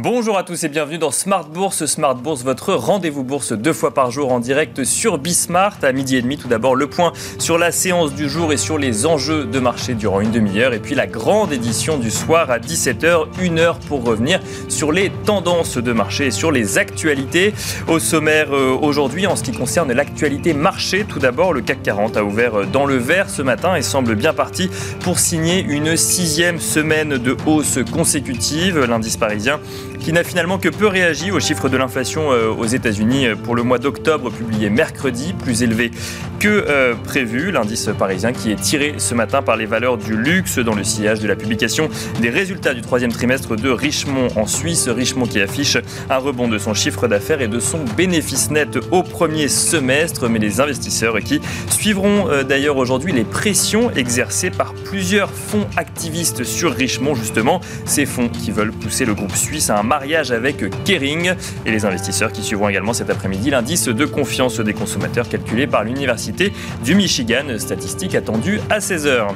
Bonjour à tous et bienvenue dans Smart Bourse. Smart Bourse, votre rendez-vous bourse deux fois par jour en direct sur Bismart à midi et demi. Tout d'abord, le point sur la séance du jour et sur les enjeux de marché durant une demi-heure. Et puis la grande édition du soir à 17h, une heure pour revenir sur les tendances de marché et sur les actualités. Au sommaire euh, aujourd'hui, en ce qui concerne l'actualité marché, tout d'abord, le CAC 40 a ouvert dans le vert ce matin et semble bien parti pour signer une sixième semaine de hausse consécutive. L'indice parisien qui n'a finalement que peu réagi aux chiffres de l'inflation euh, aux États-Unis euh, pour le mois d'octobre publié mercredi, plus élevé que euh, prévu. L'indice parisien qui est tiré ce matin par les valeurs du luxe dans le sillage de la publication des résultats du troisième trimestre de Richemont en Suisse. Richemont qui affiche un rebond de son chiffre d'affaires et de son bénéfice net au premier semestre, mais les investisseurs qui suivront d'ailleurs aujourd'hui les pressions exercées par plusieurs fonds activistes sur Richemont justement, ces fonds qui veulent pousser le groupe suisse à un mariage avec Kering et les investisseurs qui suivront également cet après-midi l'indice de confiance des consommateurs calculé par l'Université du Michigan, statistique attendue à 16h.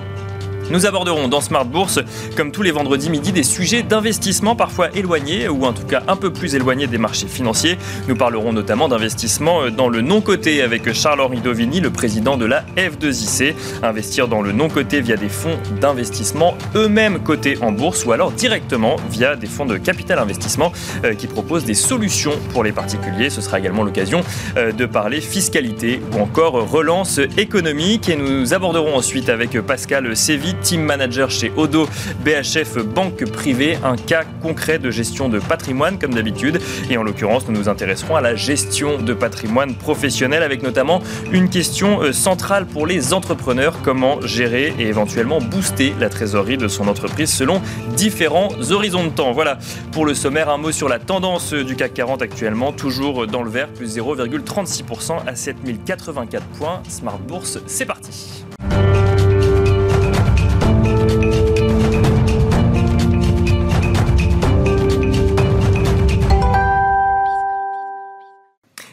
Nous aborderons dans Smart Bourse, comme tous les vendredis midi, des sujets d'investissement parfois éloignés ou en tout cas un peu plus éloignés des marchés financiers. Nous parlerons notamment d'investissement dans le non-coté avec Charles-Henri Dovini, le président de la F2IC. Investir dans le non-coté via des fonds d'investissement eux-mêmes cotés en bourse ou alors directement via des fonds de capital investissement euh, qui proposent des solutions pour les particuliers. Ce sera également l'occasion euh, de parler fiscalité ou encore relance économique. Et nous aborderons ensuite avec Pascal Séville team manager chez Odo BHF Banque Privée, un cas concret de gestion de patrimoine comme d'habitude. Et en l'occurrence, nous nous intéresserons à la gestion de patrimoine professionnel avec notamment une question euh, centrale pour les entrepreneurs, comment gérer et éventuellement booster la trésorerie de son entreprise selon différents horizons de temps. Voilà pour le sommaire, un mot sur la tendance du CAC 40 actuellement, toujours dans le vert, plus 0,36% à 7084 points. Smart Bourse, c'est parti.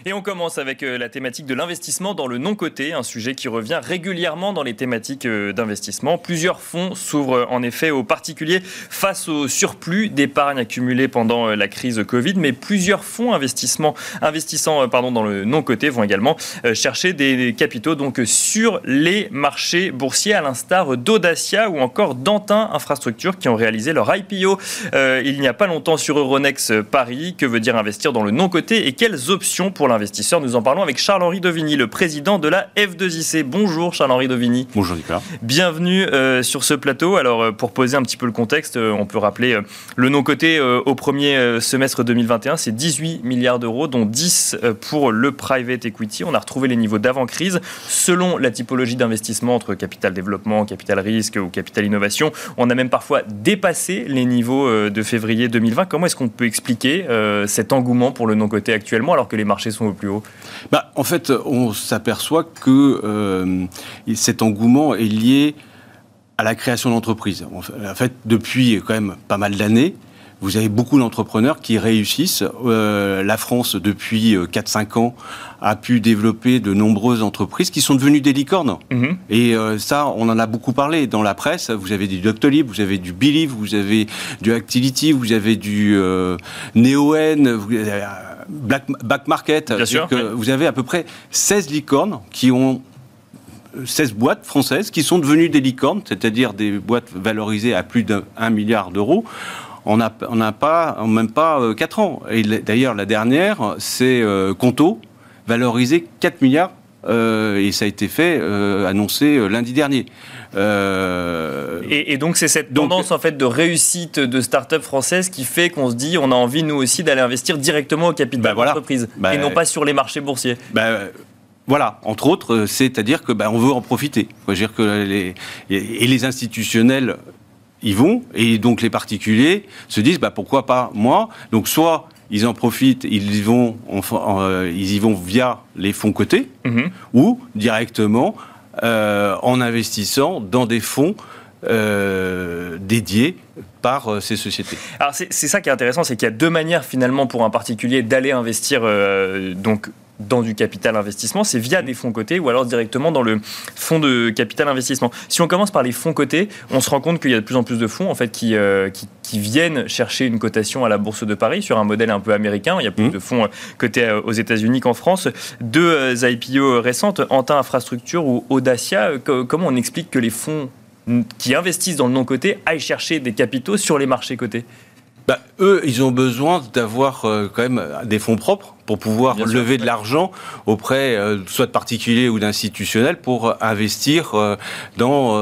Et on commence avec euh, la thématique de l'investissement dans le non-coté, un sujet qui revient régulièrement dans les thématiques euh, d'investissement. Plusieurs fonds s'ouvrent euh, en effet aux particuliers face au surplus d'épargne accumulé pendant la crise Covid, mais plusieurs fonds investissement, investissant pardon, dans le non-coté vont également chercher des capitaux donc sur les marchés boursiers, à l'instar d'Audacia ou encore d'Antin Infrastructure qui ont réalisé leur IPO il n'y a pas longtemps sur Euronext Paris. Que veut dire investir dans le non-coté et quelles options pour l'investissement investisseurs. Nous en parlons avec Charles-Henri Dovigny, le président de la F2IC. Bonjour Charles-Henri Dovigny. Bonjour Nicolas. Bienvenue euh, sur ce plateau. Alors euh, pour poser un petit peu le contexte, euh, on peut rappeler le non-côté au premier semestre 2021, c'est 18 milliards d'euros, dont 10 pour le private equity. On a retrouvé les niveaux d'avant-crise. Selon la typologie d'investissement entre capital développement, capital risque ou capital innovation, on a même parfois dépassé les niveaux de février 2020. Comment est-ce qu'on peut expliquer cet engouement pour le non-côté actuellement alors que les marchés sont plus haut bah, En fait, on s'aperçoit que euh, cet engouement est lié à la création d'entreprises. En fait, depuis quand même pas mal d'années, vous avez beaucoup d'entrepreneurs qui réussissent. Euh, la France, depuis 4-5 euh, ans, a pu développer de nombreuses entreprises qui sont devenues des licornes. Mhm. Et ça, on en a beaucoup parlé dans la presse. Vous avez du Doctolib, vous avez du Believe, vous avez du Activity, vous avez du euh, NeoN, vous avez, Black, back market. Que Vous avez à peu près 16 licornes qui ont 16 boîtes françaises qui sont devenues des licornes, c'est-à-dire des boîtes valorisées à plus d'un milliard d'euros. On n'a on pas, même pas 4 euh, ans. Et d'ailleurs, la dernière, c'est euh, Conto, valorisé 4 milliards, euh, et ça a été fait, annoncé lundi dernier. Euh, et, donc c'est cette tendance en fait de réussite de start-up françaises qui fait qu'on se dit on a envie nous aussi d'aller investir directement au capital bah, voilà. d'entreprise bah, et non pas sur les marchés boursiers. Bah, voilà, entre autres, c'est-à-dire que on veut en profiter. dire que les, et les institutionnels y vont, et donc les particuliers se disent bah, pourquoi pas moi? Donc soit ils en profitent, ils y vont, euh, ils y vont via les fonds cotés, mm-hmm. ou directement euh, en investissant dans des fonds euh, dédiés par euh, ces sociétés. Alors c'est ça qui est intéressant, c'est qu'il y a deux manières finalement pour un particulier d'aller investir donc dans du capital investissement, c'est via des fonds cotés ou alors directement dans le fonds de capital investissement. Si on commence par les fonds cotés, on se rend compte qu'il y a de plus en plus de fonds en fait qui, euh, qui, viennent chercher une cotation à la bourse de Paris sur un modèle un peu américain. Il y a plus mmh. de fonds euh, cotés euh, aux États-Unis qu'en France. Deux IPO récentes, Antin Infrastructure ou Audacia. Comment on explique que les fonds qui investissent dans le non coté aillent chercher des capitaux sur les marchés cotés? Bah, eux, ils ont besoin d'avoir euh, quand même des fonds propres pour pouvoir lever de l'argent auprès euh, soit de particuliers ou d'institutionnels pour investir euh, dans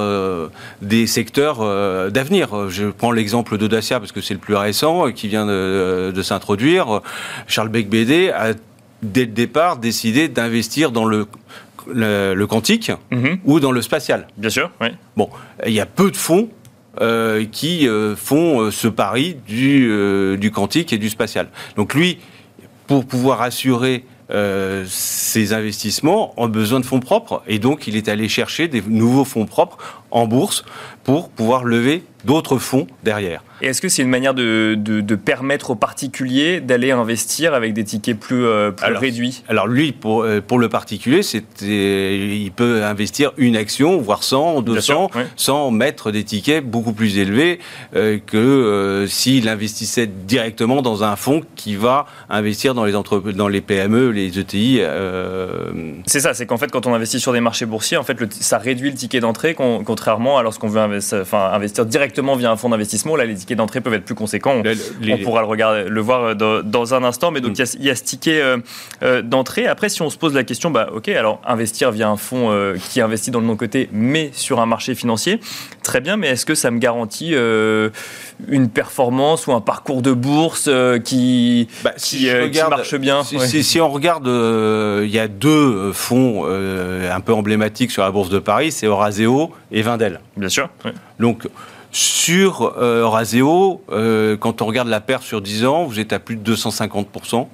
des secteurs d'avenir. Je prends l'exemple de Dacia parce que c'est le plus récent qui vient de, s'introduire. Charles Beck BD a dès le départ décidé d'investir dans le le, quantique mhm. ou dans le spatial. Bien sûr, oui. Bon, il y a peu de fonds euh, qui euh, font euh, ce pari du, du quantique et du spatial. Donc lui, pour pouvoir assurer ses investissements ont besoin de fonds propres et donc il est allé chercher des nouveaux fonds propres en bourse pour pouvoir lever d'autres fonds derrière. Et est-ce que c'est une manière de, de, permettre aux particuliers d'aller investir avec des tickets plus, euh, réduits? Alors lui, pour, euh, pour le particulier, il peut investir une action, voire 100, 200, sans mettre des tickets beaucoup plus élevés euh, que s'il investissait directement dans un fonds qui va investir dans les, dans les PME, les ETI. C'est ça, c'est qu'en fait, quand on investit sur des marchés boursiers, en fait, ça réduit le ticket d'entrée, contrairement à lorsqu'on veut investir, enfin, investir directement via un fonds d'investissement. Là, les tickets d'entrée peuvent être plus conséquents. On, pourra le, regarder, le voir euh, dans, un instant. Mais donc, mm. il y, a ce ticket euh, euh, d'entrée. Après, si on se pose la question, bah, OK, alors investir via un fonds qui investit dans le non-côté, mais sur un marché financier, très bien. Mais est-ce que ça me garantit une performance ou un parcours de bourse qui, bah, qui, marche bien? si, si, on regarde, il y a deux fonds un peu emblématiques sur la bourse de Paris, c'est Oraseo et Vindel. Bien sûr. Donc, sur euh, Raseo, euh, quand on regarde la perte sur 10 ans, vous êtes à plus de 250%.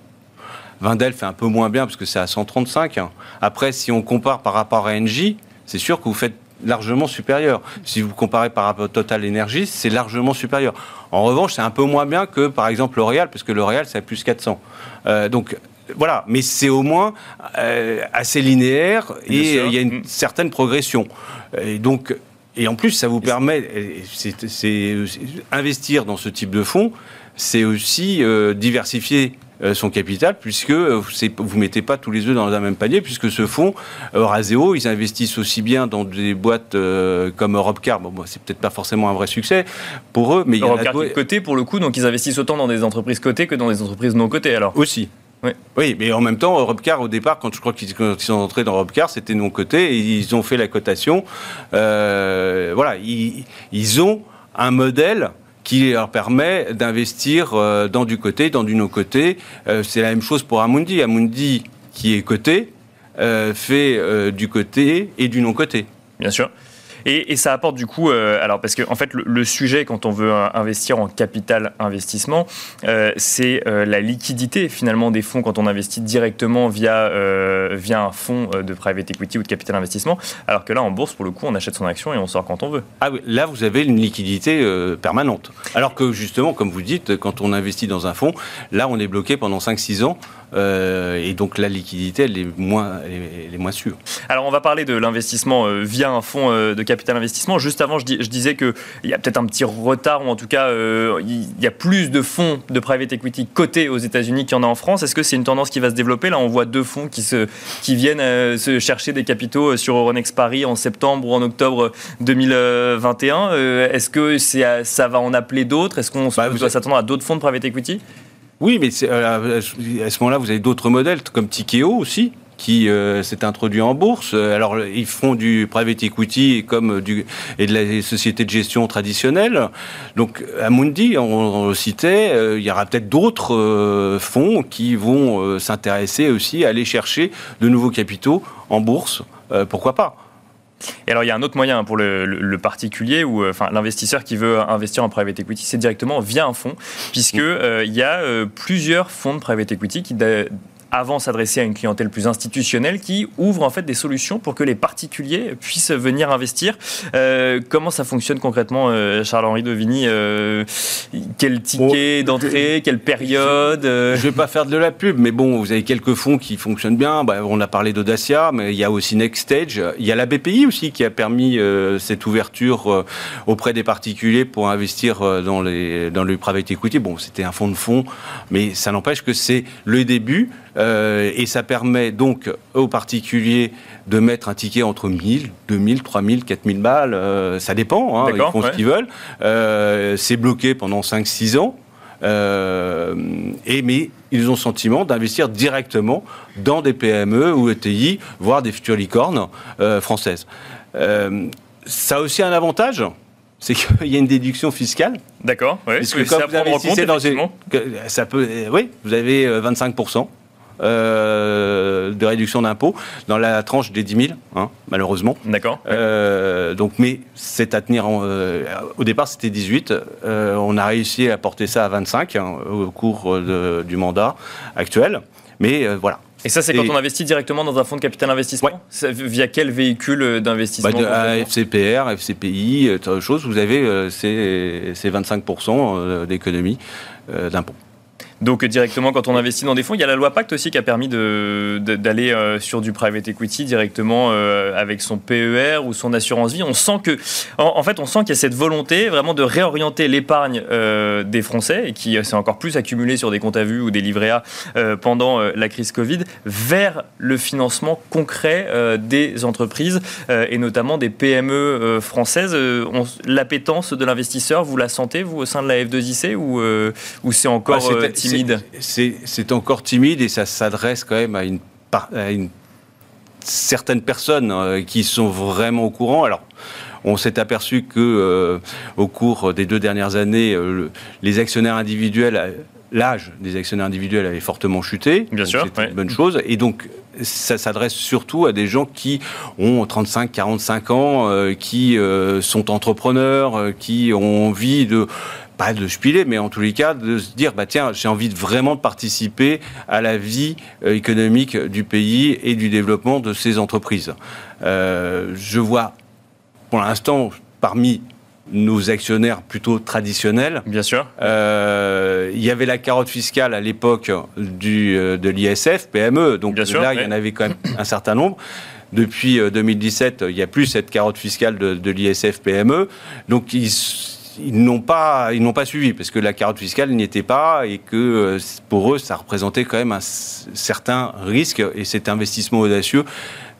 Vindel fait un peu moins bien parce que c'est à 135. Après, si on compare par rapport à Engie, c'est sûr que vous faites largement supérieur. Si vous comparez par rapport à Total Energy, c'est largement supérieur. En revanche, c'est un peu moins bien que par exemple L'Oréal, parce que L'Oréal, c'est à plus 400. Euh, donc voilà, mais c'est au moins euh, assez linéaire et il y a une certaine progression. Et donc, et en plus, ça vous permet, c'est investir dans ce type de fonds, c'est aussi euh, diversifier euh, son capital, puisque vous ne mettez pas tous les œufs dans un même panier, puisque ce fonds, Raseo, ils investissent aussi bien dans des boîtes comme Europcar, bon, c'est peut-être pas forcément un vrai succès pour eux, mais il y a côté pour le coup, donc ils investissent autant dans des entreprises cotées que dans des entreprises non cotées alors? Aussi. Oui. mais en même temps, Europcar, au départ, quand je crois qu'ils sont entrés dans Europcar, c'était de mon côté, et ils ont fait la cotation. Euh, voilà, ils, ont un modèle qui leur permet d'investir euh, dans du côté, dans du non-côté. Euh, c'est la même chose pour Amundi. Amundi, qui est coté, fait du côté et du non-côté. Bien sûr. Et, ça apporte du coup, euh, alors parce que en fait le, sujet quand on veut investir en capital investissement, euh, c'est euh, la liquidité finalement des fonds quand on investit directement via via un fonds de private equity ou de capital investissement, alors que là en bourse pour le coup on achète son action et on sort quand on veut. Ah oui, là vous avez une liquidité permanente. Alors que justement, comme vous dites, quand on investit dans un fonds, là on est bloqué pendant 5-6 ans euh, et donc la liquidité, elle est moins, elle est, moins sûre. Alors on va parler de l'investissement euh, via un fonds euh, de capital investissement. Juste avant, je, je disais qu'il y a peut-être un petit retard, ou en tout cas, il y a plus de fonds de private equity cotés aux États-Unis qu'il y en a en France. Est-ce que c'est une tendance qui va se développer? Là, on voit deux fonds qui, se, qui viennent se chercher des capitaux sur Euronext Paris en septembre ou en octobre 2021. Est-ce que ça va en appeler d'autres? Est-ce qu'on bah, doit s'attendre à d'autres fonds de private equity? Oui, mais euh, à ce moment-là, vous avez d'autres modèles, comme Tikeo aussi, qui euh, s'est introduit en bourse. Alors, ils font du private equity comme et de la société de gestion traditionnelle. Donc, à Mundi, on, le citait, euh, il y aura peut-être d'autres fonds qui vont s'intéresser aussi à aller chercher de nouveaux capitaux en bourse. pourquoi pas? Et alors, il y a un autre moyen pour le, particulier ou euh, enfin l'investisseur qui veut investir en private equity, c'est directement via un fonds, puisque euh, il y a euh, plusieurs fonds de private equity qui avant s'adresser à une clientèle plus institutionnelle qui ouvre en fait des solutions pour que les particuliers puissent venir investir. Euh, comment ça fonctionne concrètement, euh, Charles-Henri Devigny Quel ticket d'entrée Quelle période Je ne vais pas faire de la pub, mais bon, vous avez quelques fonds qui fonctionnent bien. Bah, on a parlé d'Audacia, mais il y a aussi Next Stage. Il y a la BPI aussi qui a permis cette ouverture auprès des particuliers pour investir dans, les, dans le private equity. Bon, c'était un fonds de fonds, mais ça n'empêche que c'est le début. Euh, et ça permet donc aux particuliers de mettre un ticket entre 1000, 2000, 3000, 4000 balles, euh, ça dépend, hein, ils font ce qu'ils veulent. Euh, c'est bloqué pendant 5-6 ans. et, mais ils ont le sentiment d'investir directement dans des PME ou ETI, voire des futures licornes françaises. ça a aussi un avantage, c'est qu'il y a une déduction fiscale. D'accord, oui. Puisque quand vous investissez dans une, ça peut, oui, vous avez 25 euh, de réduction d'impôt dans la tranche des 10 000, hein, malheureusement. D'accord. Euh, donc, mais c'est à tenir. Euh, au départ, c'était 18. on a réussi à porter ça à 25 hein, au cours du mandat actuel. Mais voilà. Et ça, c'est quand on investit directement dans un fonds de capital investissement Via quel véhicule d'investissement bah FCPR, FCPI, autre chose, vous avez ces, ces 25% d'économie d'impôt. Donc directement, quand on investit dans des fonds, il y a la loi Pacte aussi qui a permis d'aller euh, sur du private equity directement euh, avec son PER ou son assurance vie. On sent que, en, fait, on sent qu'il y a cette volonté vraiment de réorienter l'épargne euh, des Français et qui s'est encore plus accumulé sur des comptes à vue ou des livrets A pendant la crise Covid vers le financement concret des entreprises et notamment des PME françaises. L'appétence de l'investisseur, vous la sentez vous au sein de la F2IC ou, ou c'est encore ah, timide c'est encore timide et ça s'adresse quand même à une, une certaines personnes euh, qui sont vraiment au courant. Alors, on s'est aperçu que euh, au cours des deux dernières années, euh, les actionnaires individuels, l'âge des actionnaires individuels avait fortement chuté. Bien sûr, c'est une bonne chose. Et donc, ça s'adresse surtout à des gens qui ont 35, 45 ans, qui sont entrepreneurs, qui ont envie de pas de spiler, mais en tous les cas, de se dire, bah, tiens, j'ai envie de vraiment de participer à la vie euh, économique du pays et du développement de ces entreprises. Euh, je vois, pour l'instant, parmi nos actionnaires plutôt traditionnels. Bien sûr. Euh, il y avait la carotte fiscale à l'époque du, de l'ISF, PME, donc là, il y en avait quand même un certain nombre. Depuis 2017, il n'y a plus cette carotte fiscale de, de l'ISF PME. Donc, ils ils n'ont pas, ils n'ont pas suivi parce que la carotte fiscale n'y était pas et que euh, pour eux, ça représentait quand même un certain risque et cet investissement audacieux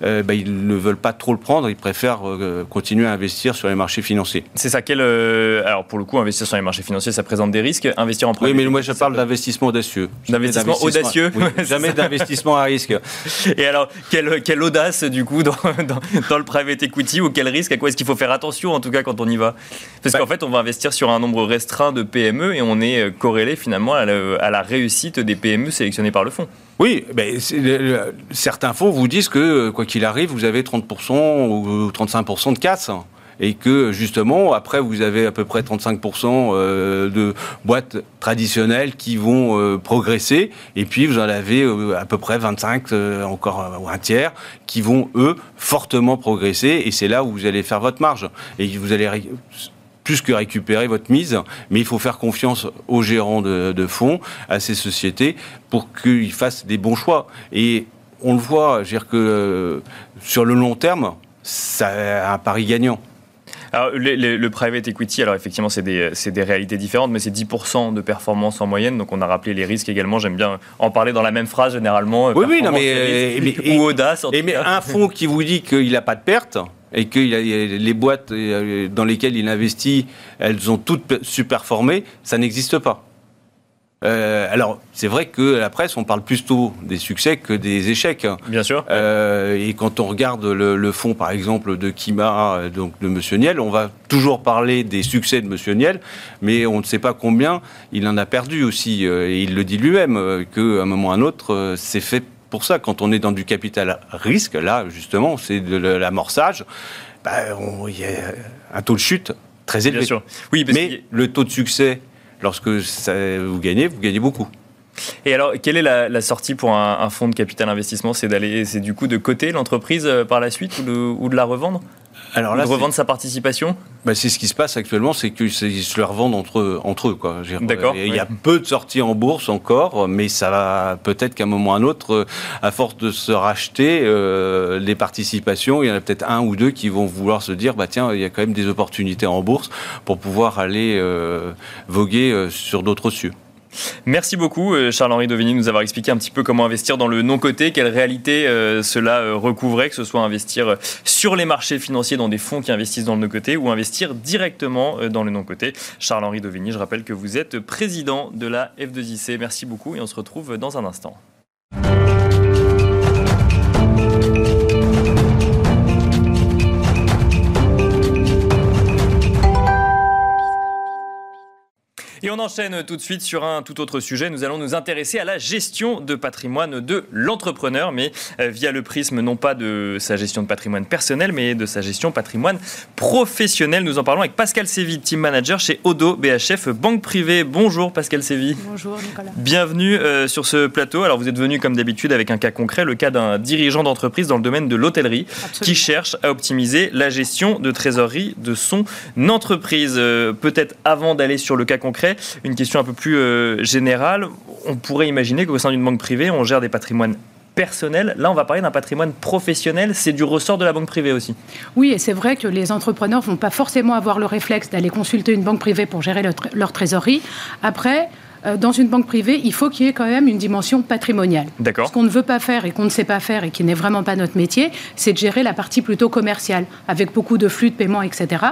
euh, bah, ils ne veulent pas trop le prendre, ils préfèrent euh, continuer à investir sur les marchés financiers. C'est ça, quel, euh, alors pour le coup, investir sur les marchés financiers, ça présente des risques. Investir en Oui, mais moi je parle d'investissement audacieux. D'investissement audacieux Jamais d'investissement à risque. Et alors, quelle, quelle audace du coup dans, dans, le private equity ou quel risque À quoi est-ce qu'il faut faire attention en tout cas quand on y va? Parce bah qu'en fait, on va investir sur un nombre restreint de PME et on est corrélé finalement à la réussite des PME sélectionnées par le fonds. Oui, certains fonds vous disent que, quoi qu'il arrive, vous avez 30% ou 35% de casse. Et que justement après vous avez à peu près 35% euh, de boîtes traditionnelles qui vont euh, progresser. Et puis vous en avez euh, à peu près 25 encore un tiers qui vont eux fortement progresser. Et c'est là où vous allez faire votre marge. Et vous allez plus que récupérer votre mise, mais il faut faire confiance aux gérants de, fonds, à ces sociétés, pour qu'ils fassent des bons choix. Et on le voit, je veux dire que euh, sur le long terme, c'est un pari gagnant. Alors, le, private equity, alors effectivement, c'est des, des, réalités différentes, mais c'est 10% de performance en moyenne. Donc, on a rappelé les risques également. J'aime bien en parler dans la même phrase, généralement. Oui, oui, non, mais, ou audace. En et mais un fonds qui vous dit qu'il n'a pas de perte, et que les boîtes euh, dans lesquelles il investit, elles ont toutes superformé, ça n'existe pas. Euh, alors, c'est vrai que la presse, on parle plutôt des succès que des échecs. Bien sûr. Euh, et quand on regarde le, fonds, par exemple, de Kima, donc de Monsieur Niel, on va toujours parler des succès de Monsieur Niel, mais on ne sait pas combien il en a perdu aussi. Et il le dit lui-même, qu'à un moment ou à un autre, c'est fait pour ça, quand on est dans du capital risque, là, justement, c'est de l'amorçage, bah, il y a un taux de chute très élevé. Bien sûr. Oui, Mais le taux de succès, lorsque vous gagnez, vous gagnez beaucoup. Et alors, quelle est la, sortie pour un, fonds de capital investissement? C'est d'aller, c'est du coup de coter l'entreprise euh, par la suite ou de la revendre? Alors là, de revendre sa participation? Bah, C'est ce qui se passe actuellement, c'est qu'ils se le revendent entre, entre eux. D'accord. Il y a peu de sorties en bourse encore, mais ça va peut-être qu'à un moment ou à un autre, euh, à force de se racheter euh, les participations, il y en a peut-être un ou deux qui vont vouloir se dire bah tiens, il y a quand même des opportunités en bourse pour pouvoir aller euh, voguer sur d'autres cieux. Merci beaucoup euh, Charles-Henri Dovigny de nous avoir expliqué un petit peu comment investir dans le non-coté, quelle réalité euh, cela euh, recouvrait, que ce soit investir sur les marchés financiers dans des fonds qui investissent dans le non-coté ou investir directement dans le non-coté. Charles-Henri Dovigny, je rappelle que vous êtes président de la F2IC. Merci beaucoup et on se retrouve dans un instant. Et on enchaîne tout de suite sur un tout autre sujet. Nous allons nous intéresser à la gestion de patrimoine de l'entrepreneur, mais euh, via le prisme non pas de sa gestion de patrimoine personnel, mais de sa gestion patrimoine professionnel. Nous en parlons avec Pascal Sévy, team manager chez Odo BHF Banque Privée. Bonjour Pascal Sévy. Bonjour Nicolas. Bienvenue euh, sur ce plateau. Alors vous êtes venu comme d'habitude avec un cas concret, le cas d'un dirigeant d'entreprise dans le domaine de l'hôtellerie qui cherche à optimiser la gestion de trésorerie de son entreprise. Euh, peut-être avant d'aller sur le cas concret, une question un peu plus euh, générale. On pourrait imaginer qu'au sein d'une banque privée, on gère des patrimoines personnels. Là, on va parler d'un patrimoine professionnel. C'est du ressort de la banque privée aussi. Oui, et c'est vrai que les entrepreneurs ne vont pas forcément avoir le réflexe d'aller consulter une banque privée pour gérer leur trésorerie. Après, dans une banque privée, il faut qu'il y ait quand même une dimension patrimoniale. D'accord. Ce qu'on ne veut pas faire et qu'on ne sait pas faire et qui n'est vraiment pas notre métier, c'est de gérer la partie plutôt commerciale, avec beaucoup de flux de paiement, etc.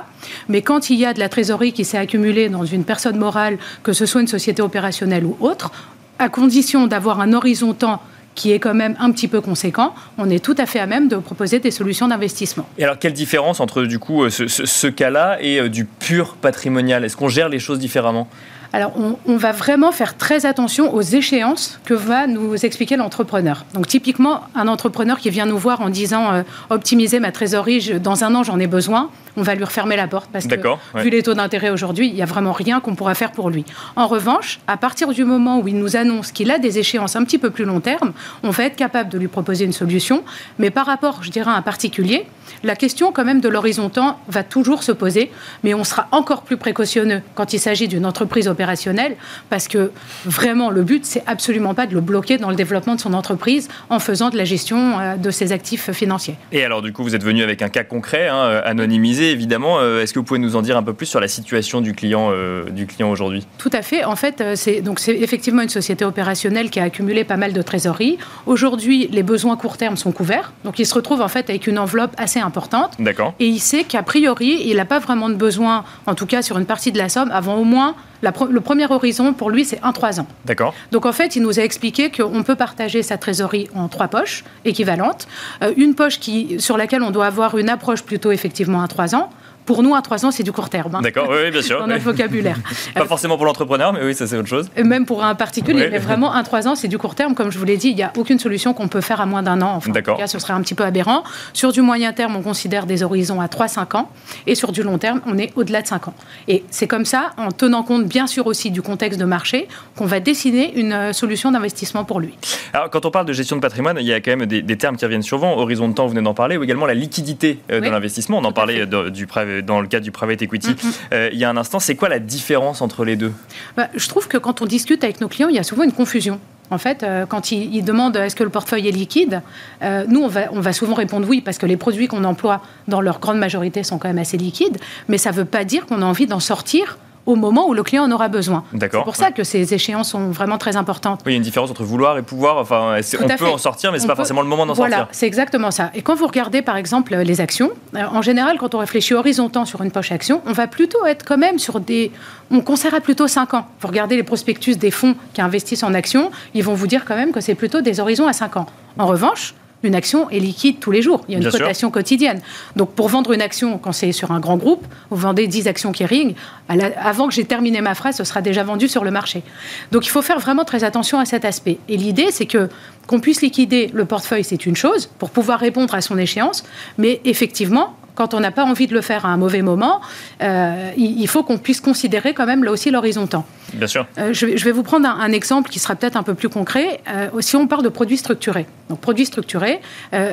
Mais quand il y a de la trésorerie qui s'est accumulée dans une personne morale, que ce soit une société opérationnelle ou autre, à condition d'avoir un horizon temps qui est quand même un petit peu conséquent, on est tout à fait à même de proposer des solutions d'investissement. Et alors, quelle différence entre du coup ce, ce cas-là et euh, du pur patrimonial? Est-ce qu'on gère les choses différemment? Alors, on, va vraiment faire très attention aux échéances que va nous expliquer l'entrepreneur. Donc, typiquement, un entrepreneur qui vient nous voir en disant euh, optimiser ma trésorerie, dans un an, j'en ai besoin, on va lui refermer la porte parce que, vu les taux d'intérêt aujourd'hui, il n'y a vraiment rien qu'on pourra faire pour lui. En revanche, à partir du moment où il nous annonce qu'il a des échéances un petit peu plus long terme, on va être capable de lui proposer une solution. Mais par rapport, je dirais, à un particulier, la question quand même de l'horizon temps va toujours se poser, mais on sera encore plus précautionneux quand il s'agit d'une entreprise opérationnelle, parce que vraiment le but, c'est absolument pas de le bloquer dans le développement de son entreprise en faisant de la gestion euh, de ses actifs financiers. Et alors du coup, vous êtes venu avec un cas concret, hein, anonymisé évidemment. Euh, est-ce que vous pouvez nous en dire un peu plus sur la situation du client, euh, du client aujourd'hui? Tout à fait. En fait, c'est donc c'est effectivement une société opérationnelle qui a accumulé pas mal de trésorerie. Aujourd'hui, les besoins court terme sont couverts, donc il se retrouve en fait avec une enveloppe assez importante. D'accord. Et il sait qu'a priori, il n'a pas vraiment de besoin, en tout cas sur une partie de la somme, avant au moins le premier horizon pour lui, c'est 1-3 ans. D'accord. Donc en fait, il nous a expliqué qu'on peut partager sa trésorerie en trois poches équivalentes. Euh, une poche qui, sur laquelle on doit avoir une approche plutôt effectivement à 3 ans pour nous, à trois ans, c'est du court terme. Hein. D'accord, oui, bien sûr. Dans notre vocabulaire. Pas forcément pour l'entrepreneur, mais oui, ça c'est autre chose. Même pour un particulier, mais vraiment, un trois ans, c'est du court terme. Comme je vous l'ai dit, il n'y a aucune solution qu'on peut faire à moins d'un an. Enfin, D'accord. En tout cas, ce serait un petit peu aberrant. Sur du moyen terme, on considère des horizons à 3-5 ans. Et sur du long terme, on est au-delà de 5 ans. Et c'est comme ça, en tenant compte bien sûr aussi du contexte de marché, qu'on va dessiner une euh, solution d'investissement pour lui. Alors, quand on parle de gestion de patrimoine, il y a quand même des, termes qui reviennent souvent. Horizon de temps, vous venez d'en parler, ou également la liquidité euh, de l'investissement. On en parlait du, dans le cadre du private equity mm, mm. Euh, il y a un instant. C'est quoi la différence entre les deux? Bah, Je trouve que quand on discute avec nos clients, il y a souvent une confusion. En fait, euh, quand ils, demandent est-ce que le portefeuille est liquide, euh, nous, on va, on va souvent répondre oui, parce que les produits qu'on emploie, dans leur grande majorité, sont quand même assez liquides. Mais ça ne veut pas dire qu'on a envie d'en sortir au moment où le client en aura besoin. C'est pour ça que ces échéances sont vraiment très importantes. Oui, il y a une différence entre vouloir et pouvoir. Enfin, on peut en sortir, mais ce n'est pas forcément le moment d'en sortir. Voilà, c'est exactement ça. Et quand vous regardez, par exemple, les actions, euh, en général, quand on réfléchit horizontal sur une poche action, on va plutôt être quand même sur des... On conseillera plutôt 5 ans. Vous regardez les prospectus des fonds qui investissent en actions, ils vont vous dire quand même que c'est plutôt des horizons à 5 ans. En revanche, une action est liquide tous les jours. Il y a une cotation quotidienne. Donc, pour vendre une action, quand c'est sur un grand groupe, vous vendez 10 actions Kering, avant que j'ai terminé ma phrase, ce sera déjà vendu sur le marché. Donc, il faut faire vraiment très attention à cet aspect. Et l'idée, c'est que qu'on puisse liquider le portefeuille, c'est une chose, pour pouvoir répondre à son échéance. Mais effectivement, quand on n'a pas envie de le faire à un mauvais moment, euh, il faut qu'on puisse considérer quand même là aussi l'horizon temps. Bien sûr. je, vais, vous prendre un, exemple qui sera peut-être un peu plus concret. si on parle de produits structurés, donc produit structuré,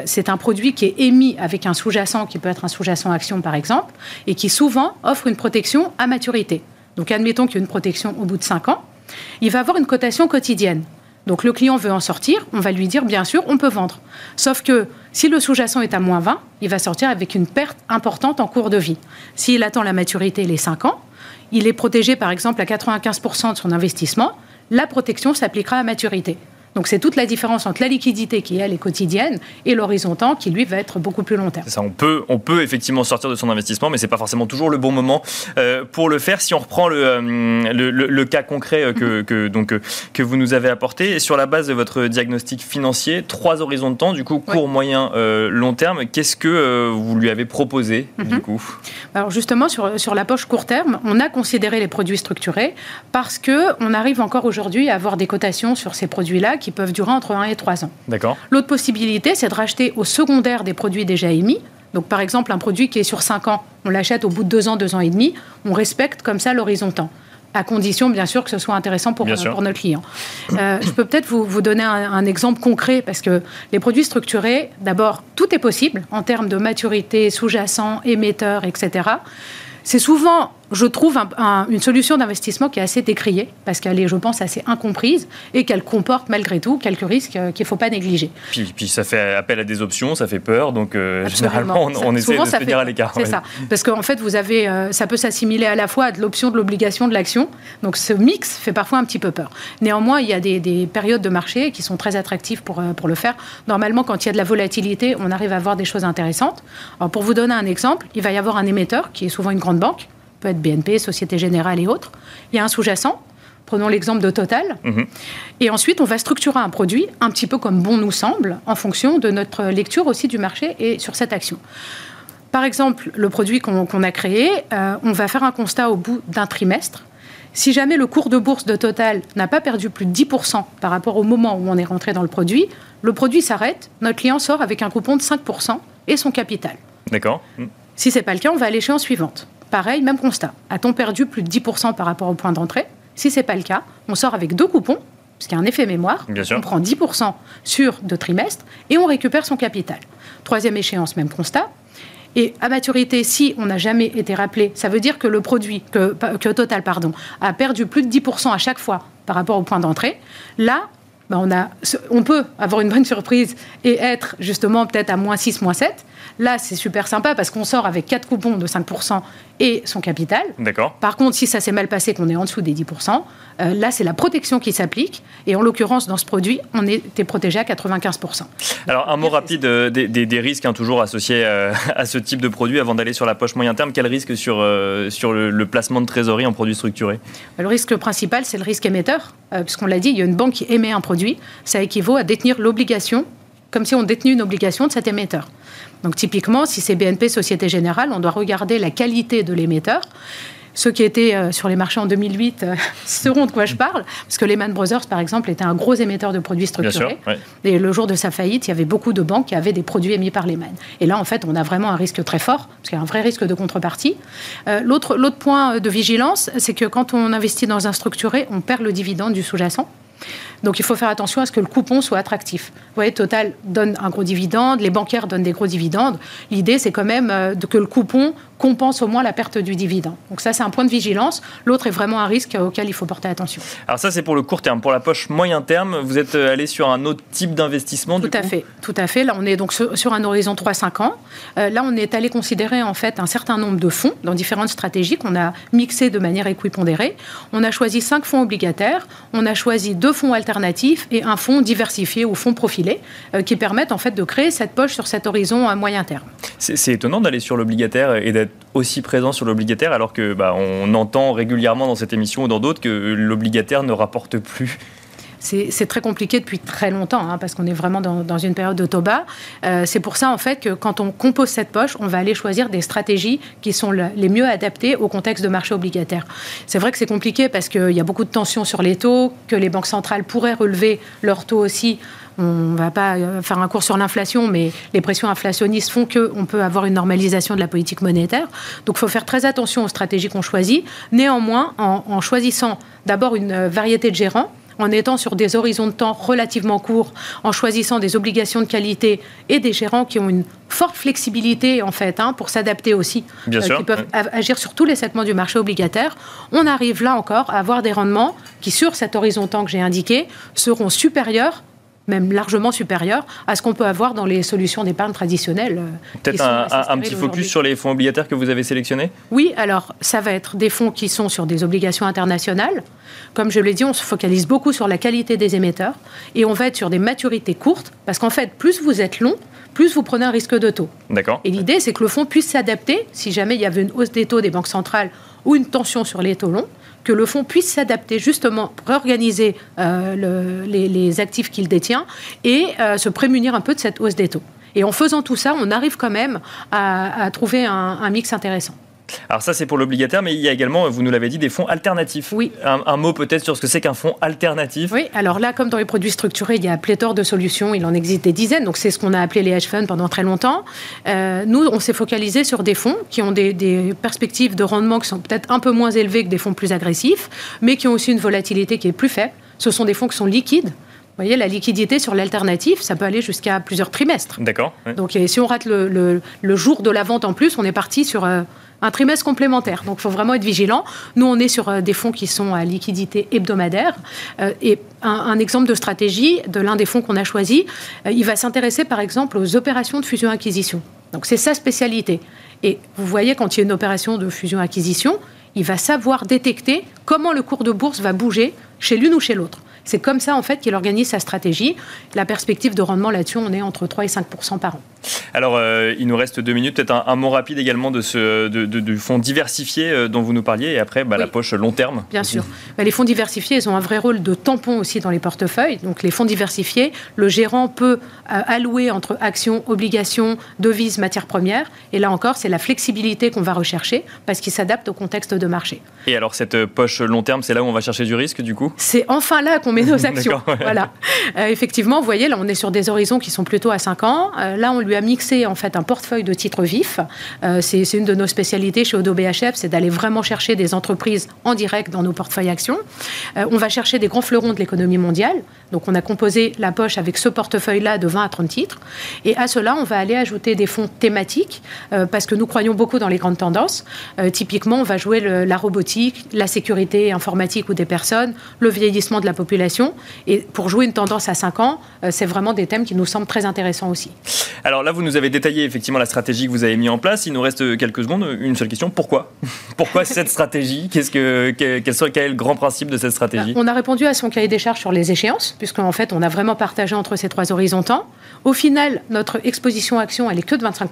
c'est un produit qui est émis avec un sous-jacent qui peut être un sous-jacent action par exemple, et qui souvent offre une protection à maturité. Donc admettons qu'il y a une protection au bout de 5 ans, il va avoir une cotation quotidienne. Donc le client veut en sortir, on va lui dire bien sûr, on peut vendre. Sauf que si le sous-jacent est à moins 20, il va sortir avec une perte importante en cours de vie. S'il attend la maturité les 5 ans, il est protégé par exemple à 95% de son investissement, la protection s'appliquera à maturité. Donc c'est toute la différence entre la liquidité qui, elle, est quotidienne et l'horizontal qui, lui, va être beaucoup plus long terme. Ça, on peut, on peut effectivement sortir de son investissement, mais ce n'est pas forcément toujours le bon moment euh, pour le faire. Si on reprend le, euh, le, cas concret euh, que, que, donc, que vous nous avez apporté, sur la base de votre diagnostic financier, trois horizons de temps, du coup, court, moyen, long terme, qu'est-ce que vous lui avez proposé, du mhm. coup? Alors justement, sur, sur la poche court terme, on a considéré les produits structurés parce qu'on arrive encore aujourd'hui à avoir des cotations sur ces produits-là qui peuvent durer entre 1 et 3 ans. D'accord. L'autre possibilité, c'est de racheter au secondaire des produits déjà émis. Donc, par exemple, un produit qui est sur 5 ans, on l'achète au bout de 2 ans, 2 ans et demi. On respecte comme ça l'horizon temps à condition, bien sûr, que ce soit intéressant pour, pour notre client. Euh, je peux peut-être vous, vous, donner un, un, exemple concret, parce que les produits structurés, d'abord, tout est possible en termes de maturité, sous-jacent, émetteur, etc. C'est souvent je trouve une solution d'investissement qui est assez décriée, parce qu'elle est, je pense, assez incomprise et qu'elle comporte malgré tout quelques risques euh, qu'il ne faut pas négliger. Puis, puis, ça fait appel à des options, ça fait peur, donc euh, généralement on, essaie de se tenir à l'écart. C'est ça, parce qu'en fait, vous avez, euh, ça peut s'assimiler à la fois à de l'option, de l'obligation, de l'action, donc ce mix fait parfois un petit peu peur. Néanmoins, il y a des, des périodes de marché qui sont très attractives pour, pour le faire. Normalement, quand il y a de la volatilité, on arrive à voir des choses intéressantes. Alors, pour vous donner un exemple, il va y avoir un émetteur qui est souvent une grande banque peut être BNP, Société Générale et autres. Il y a un sous-jacent. Prenons l'exemple de Total. Mhm. Et ensuite, on va structurer un produit un petit peu comme bon nous semble, en fonction de notre lecture aussi du marché et sur cette action. Par exemple, le produit qu'on a créé, euh, on va faire un constat au bout d'un trimestre. Si jamais le cours de bourse de Total n'a pas perdu plus de 10% par rapport au moment où on est rentré dans le produit, le produit s'arrête, notre client sort avec un coupon de 5% et son capital. D'accord. Si ce n'est pas le cas, on va à l'échéance suivante. Pareil, même constat. A-t-on perdu plus de 10% par rapport au point d'entrée? Si ce n'est pas le cas, on sort avec deux coupons, parce qu'il y a un effet mémoire. on prend 10% sur deux trimestres et on récupère son capital. Troisième échéance, même constat. Et à maturité, si on n'a jamais été rappelé, ça veut dire que le produit, que, que Total pardon, a perdu plus de 10% à chaque fois par rapport au point d'entrée. Là, ben on, a, on peut avoir une bonne surprise et être justement peut-être à moins 6, moins 7. Là, c'est super sympa parce qu'on sort avec 4 coupons de 5% et son capital. D'accord. Par contre, si ça s'est mal passé, qu'on est en dessous des 10%, euh, là, c'est la protection qui s'applique. Et en l'occurrence, dans ce produit, on était protégé à 95%. Alors, un mot rapide euh, des, risques hein, toujours associés euh, à ce type de produit avant d'aller sur la poche moyen terme. Quel risque sur, sur le, placement de trésorerie en produits structurés? Le risque principal, c'est le risque émetteur. Puisqu'on l'a dit, il y a une banque qui émet un produit. Ça équivaut à détenir l'obligation comme si on détenait une obligation de cet émetteur. Donc typiquement, si c'est BNP Société Générale, on doit regarder la qualité de l'émetteur. Ceux qui étaient euh, sur les marchés en 2008 euh, sauront de quoi je parle, parce que Lehman Brothers, par exemple, était un gros émetteur de produits structurés. Et le jour de sa faillite, il y avait beaucoup de banques qui avaient des produits émis par Lehman. Et là, en fait, on a vraiment un risque très fort, parce qu'il y a un vrai risque de contrepartie. Euh, l'autre point de vigilance, c'est que quand on investit dans un structuré, on perd le dividende du sous-jacent. Donc il faut faire attention à ce que le coupon soit attractif. Vous voyez, Total donne un gros dividende, les bancaires donnent des gros dividendes. L'idée, c'est quand même euh, que le coupon compense au moins la perte du dividende. Donc ça, c'est un point de vigilance. L'autre est vraiment un risque auquel il faut porter attention. Alors ça, c'est pour le court terme. Pour la poche moyen terme, vous êtes euh, allé sur un autre type d'investissement Tout à fait. Tout à fait. Là, on est donc sur un horizon 3-5 ans. Euh, là, on est allé considérer en fait un certain nombre de fonds dans différentes stratégies qu'on a mixées de manière équipondérée. On a choisi cinq fonds obligataires. On a choisi deux fonds alternatifs et un fonds diversifié ou fonds profilé euh, qui permettent en fait de créer cette poche sur cet horizon à moyen terme. C'est étonnant d'aller sur l'obligataire et d'être aussi présent sur l'obligataire alors que bah, on entend régulièrement dans cette émission ou dans d'autres que l'obligataire ne rapporte plus c'est très compliqué depuis très longtemps, hein, parce qu'on est vraiment dans, une période de taux bas. Euh, c'est pour ça, en fait, que quand on compose cette poche, on va aller choisir des stratégies qui sont les mieux adaptées au contexte de marché obligataire. C'est vrai que c'est compliqué parce qu'il y a beaucoup de tensions sur les taux, que les banques centrales pourraient relever leurs taux aussi On ne va pas euh, faire un cours sur l'inflation, mais les pressions inflationnistes font qu'on peut avoir une normalisation de la politique monétaire. Donc il faut faire très attention aux stratégies qu'on choisit. Néanmoins, en choisissant d'abord une variété de gérants, en étant sur des horizons de temps relativement courts, en choisissant des obligations de qualité et des gérants qui ont une forte flexibilité en fait hein, pour s'adapter aussi, euh, qui peuvent agir sur tous les segments du marché obligataire, on arrive là encore à avoir des rendements qui, sur cet horizon de temps que j'ai indiqué, seront supérieurs même largement supérieur à ce qu'on peut avoir dans les solutions d'épargne traditionnelles. Euh, Peut-être un, petit focus sur les fonds obligataires que vous avez sélectionnés? Oui, alors ça va être des fonds qui sont sur des obligations internationales. Comme je l'ai dit, on se focalise beaucoup sur la qualité des émetteurs et on va être sur des maturités courtes parce qu'en fait, plus vous êtes long, plus vous prenez un risque de taux. D'accord. Et l'idée, c'est que le fonds puisse s'adapter si jamais il y avait une hausse des taux des banques centrales ou une tension sur les taux longs que le fonds puisse s'adapter justement, réorganiser euh, les, actifs qu'il détient et euh, se prémunir un peu de cette hausse des taux. Et en faisant tout ça, on arrive quand même à, trouver un mix intéressant. Alors ça, c'est pour l'obligataire, mais il y a également, vous nous l'avez dit, des fonds alternatifs. Oui. Un, mot peut-être sur ce que c'est qu'un fonds alternatif. Oui, alors là, comme dans les produits structurés, il y a pléthore de solutions, il en existe des dizaines, donc c'est ce qu'on a appelé les hedge funds pendant très longtemps. Euh, nous, on s'est focalisé sur des fonds qui ont des, des perspectives de rendement qui sont peut-être un peu moins élevées que des fonds plus agressifs, mais qui ont aussi une volatilité qui est plus faible. Ce sont des fonds qui sont liquides, vous voyez, la liquidité sur l'alternative, ça peut aller jusqu'à plusieurs trimestres. D'accord. Donc, si on rate le, jour de la vente en plus, on est parti sur euh, un trimestre complémentaire. Donc, il faut vraiment être vigilant. Nous, on est sur euh, des fonds qui sont à liquidité hebdomadaire. Euh, et un, exemple de stratégie de l'un des fonds qu'on a choisi, il va s'intéresser, par exemple, aux opérations de fusion-acquisition. Donc, c'est sa spécialité. Et vous voyez, quand il y a une opération de fusion-acquisition, il va savoir détecter comment le cours de bourse va bouger chez l'une ou chez l'autre. C'est comme ça, en fait, qu'il organise sa stratégie. La perspective de rendement là-dessus, on est entre 3 et 5% par an. Alors, euh, il nous reste deux minutes. Peut-être un, mot rapide également de ce, du fonds diversifié euh, dont vous nous parliez. Et après, bah, la poche long terme. Bien sûr. Bah, les fonds diversifiés, ils ont un vrai rôle de tampon aussi dans les portefeuilles. Donc, les fonds diversifiés, le gérant peut euh, allouer entre actions, obligations, devises, matières premières. Et là encore, c'est la flexibilité qu'on va rechercher parce qu'il s'adapte au contexte de marché. Et alors, cette poche long terme, c'est là où on va chercher du risque, du coup? C'est enfin là qu'on nos actions. Voilà. Euh, effectivement, vous voyez, là, on est sur des horizons qui sont plutôt à 5 ans. Euh, là, on lui a mixé en fait un portefeuille de titres vifs. Euh, c'est une de nos spécialités chez Odo BHF, c'est d'aller vraiment chercher des entreprises en direct dans nos portefeuilles actions. on va chercher des grands fleurons de l'économie mondiale. Donc, on a composé la poche avec ce portefeuille-là de 20 à 30 titres. Et à cela, on va aller ajouter des fonds thématiques parce que nous croyons beaucoup dans les grandes tendances. typiquement, on va jouer la robotique, la sécurité informatique ou des personnes, le vieillissement de la population et pour jouer une tendance à 5 ans, euh, c'est vraiment des thèmes qui nous semblent très intéressants aussi. Alors là, vous nous avez détaillé effectivement la stratégie que vous avez mis en place. Il nous reste quelques secondes. Une seule question pourquoi? Pourquoi cette stratégie? Qu'est-ce que, quel, est le grand principe de cette stratégie? On a répondu à son cahier des charges sur les échéances, puisqu'en fait, on a vraiment partagé entre ces trois horizons temps. Au final, notre exposition action, elle est que de 25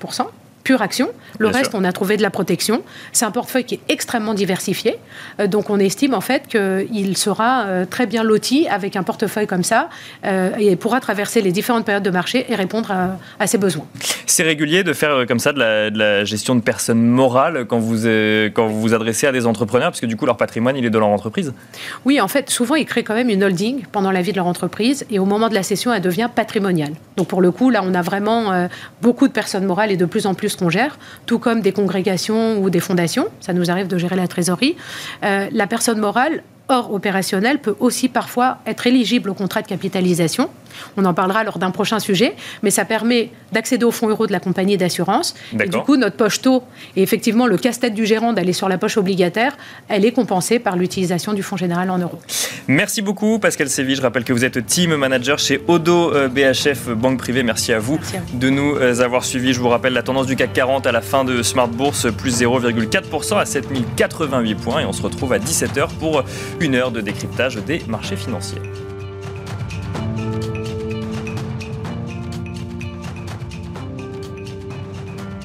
pure action. Le reste, on a trouvé de la protection. C'est un portefeuille qui est extrêmement diversifié. Euh, donc, on estime en fait qu'il sera euh, très bien loti avec un portefeuille comme ça euh, et pourra traverser les différentes périodes de marché et répondre à, ses besoins. C'est régulier de faire comme ça de la, gestion de personnes morales quand vous, quand vous vous adressez à des entrepreneurs, parce que du coup, leur patrimoine, il est de leur entreprise? Oui, en fait, souvent, ils créent quand même une holding pendant la vie de leur entreprise et au moment de la cession, elle devient patrimoniale. Donc, pour le coup, là, on a vraiment beaucoup de personnes morales et de plus en plus qu'on gère, tout comme des congrégations ou des fondations. Ça nous arrive de gérer la trésorerie. Euh, la personne morale hors opérationnel peut aussi parfois être éligible au contrat de capitalisation. On en parlera lors d'un prochain sujet, mais ça permet d'accéder aux fonds euros de la compagnie d'assurance. Et du coup, notre poche taux, et effectivement le casse-tête du gérant d'aller sur la poche obligataire, elle est compensée par l'utilisation du fonds général en euros. Merci beaucoup Pascal Séville. Je rappelle que vous êtes team manager chez Odo euh, BHF Banque Privée. Merci à vous, de nous euh, avoir suivis. Je vous rappelle la tendance du CAC 40 à la fin de Smart Bourse, plus 0,4% à 7088 points. Et on se retrouve à 17h pour une heure de décryptage des marchés financiers.